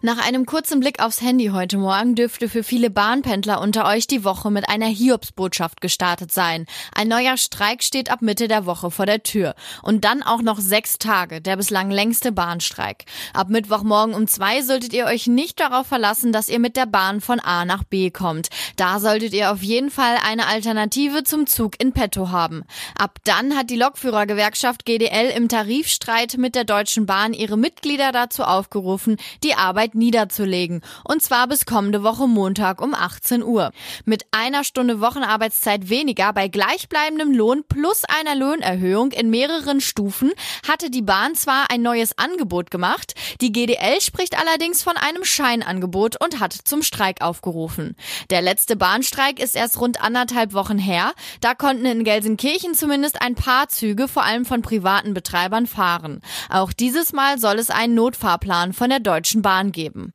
Nach einem kurzen Blick aufs Handy heute Morgen dürfte für viele Bahnpendler unter euch die Woche mit einer Hiobsbotschaft gestartet sein. Ein neuer Streik steht ab Mitte der Woche vor der Tür. Und dann auch noch sechs Tage, der bislang längste Bahnstreik. Ab Mittwochmorgen um zwei solltet ihr euch nicht darauf verlassen, dass ihr mit der Bahn von A nach B kommt. Da solltet ihr auf jeden Fall eine Alternative zum Zug in petto haben. Ab dann hat die Lokführergewerkschaft GDL im Tarifstreit mit der Deutschen Bahn ihre Mitglieder dazu aufgerufen, die Arbeit Arbeit niederzulegen. Und zwar bis kommende Woche Montag um 18 Uhr. Mit einer Stunde Wochenarbeitszeit weniger bei gleichbleibendem Lohn plus einer Lohnerhöhung in mehreren Stufen hatte die Bahn zwar ein neues Angebot gemacht, die GDL spricht allerdings von einem Scheinangebot und hat zum Streik aufgerufen. Der letzte Bahnstreik ist erst rund anderthalb Wochen her. Da konnten in Gelsenkirchen zumindest ein paar Züge vor allem von privaten Betreibern fahren. Auch dieses Mal soll es einen Notfahrplan von der Deutschen Bahn geben geben.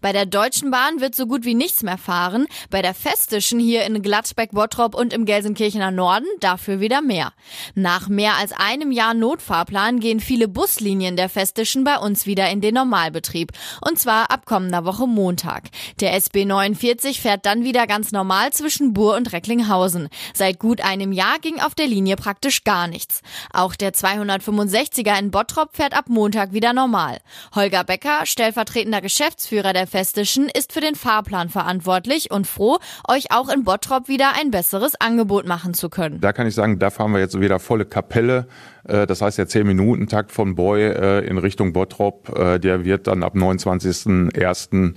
Bei der Deutschen Bahn wird so gut wie nichts mehr fahren, bei der Festischen hier in Gladbeck, Bottrop und im Gelsenkirchener Norden dafür wieder mehr. Nach mehr als einem Jahr Notfahrplan gehen viele Buslinien der Festischen bei uns wieder in den Normalbetrieb. Und zwar ab kommender Woche Montag. Der SB 49 fährt dann wieder ganz normal zwischen Bur und Recklinghausen. Seit gut einem Jahr ging auf der Linie praktisch gar nichts. Auch der 265er in Bottrop fährt ab Montag wieder normal. Holger Becker, stellvertretender Geschäftsführer Geschäftsführer der Festischen, ist für den Fahrplan verantwortlich und froh, euch auch in Bottrop wieder ein besseres Angebot machen zu können. Da kann ich sagen, da fahren wir jetzt wieder volle Kapelle. Äh, das heißt, der 10-Minuten-Takt von Boy äh, in Richtung Bottrop, äh, der wird dann ab 29.01.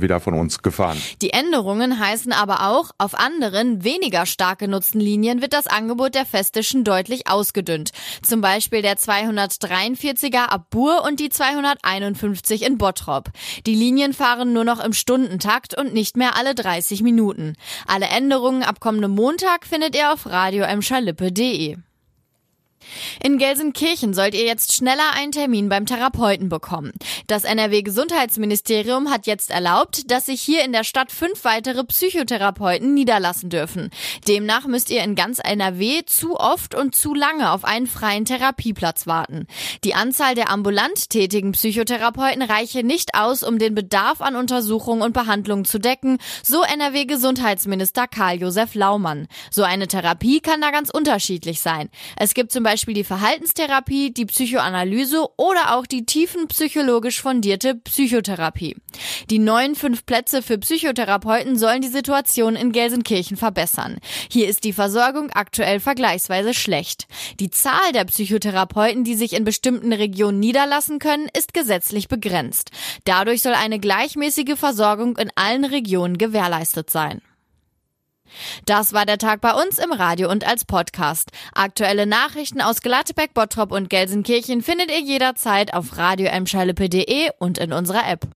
wieder von uns gefahren. Die Änderungen heißen aber auch, auf anderen, weniger stark genutzten Linien wird das Angebot der Festischen deutlich ausgedünnt. Zum Beispiel der 243er ab Bur und die 251 in Bottrop. Die Linien fahren nur noch im Stundentakt und nicht mehr alle 30 Minuten. Alle Änderungen ab kommendem Montag findet ihr auf radioemschalippe.de. In Gelsenkirchen sollt ihr jetzt schneller einen Termin beim Therapeuten bekommen. Das NRW-Gesundheitsministerium hat jetzt erlaubt, dass sich hier in der Stadt fünf weitere Psychotherapeuten niederlassen dürfen. Demnach müsst ihr in ganz NRW zu oft und zu lange auf einen freien Therapieplatz warten. Die Anzahl der ambulant tätigen Psychotherapeuten reiche nicht aus, um den Bedarf an Untersuchungen und Behandlungen zu decken, so NRW-Gesundheitsminister Karl-Josef Laumann. So eine Therapie kann da ganz unterschiedlich sein. Es gibt zum Beispiel die Verhaltenstherapie, die Psychoanalyse oder auch die tiefenpsychologisch fundierte Psychotherapie. Die neuen fünf Plätze für Psychotherapeuten sollen die Situation in Gelsenkirchen verbessern. Hier ist die Versorgung aktuell vergleichsweise schlecht. Die Zahl der Psychotherapeuten, die sich in bestimmten Regionen niederlassen können, ist gesetzlich begrenzt. Dadurch soll eine gleichmäßige Versorgung in allen Regionen gewährleistet sein. Das war der Tag bei uns im Radio und als Podcast. Aktuelle Nachrichten aus Gladbeck, Bottrop und Gelsenkirchen findet ihr jederzeit auf radio und in unserer App.